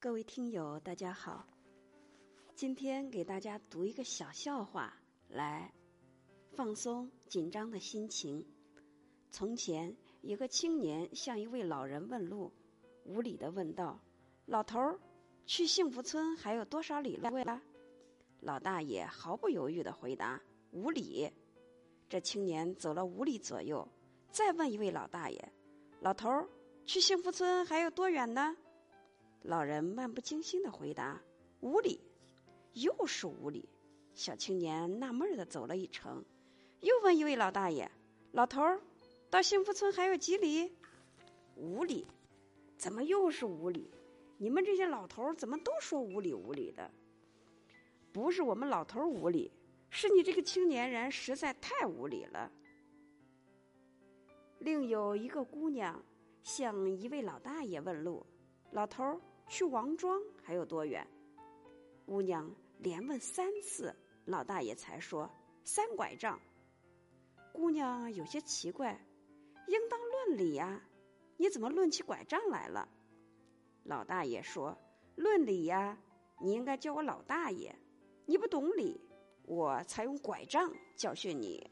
各位听友，大家好。今天给大家读一个小笑话，来放松紧张的心情。从前，有个青年向一位老人问路，无礼的问道：“老头儿，去幸福村还有多少里路啊？”老大爷毫不犹豫的回答：“五里。”这青年走了五里左右，再问一位老大爷：“老头儿，去幸福村还有多远呢？”老人漫不经心的回答：“五里。”又是五里。小青年纳闷的走了一程，又问一位老大爷：“老头儿，到幸福村还有几里？”“五里。”“怎么又是五里？你们这些老头儿怎么都说五里五里的？”“不是我们老头儿无礼，是你这个青年人实在太无礼了。”另有一个姑娘向一位老大爷问路：“老头儿，去王庄还有多远？”姑娘连问三次，老大爷才说三拐杖。姑娘有些奇怪，应当论理呀，你怎么论起拐杖来了？老大爷说：“论理呀，你应该叫我老大爷，你不懂理，我才用拐杖教训你。”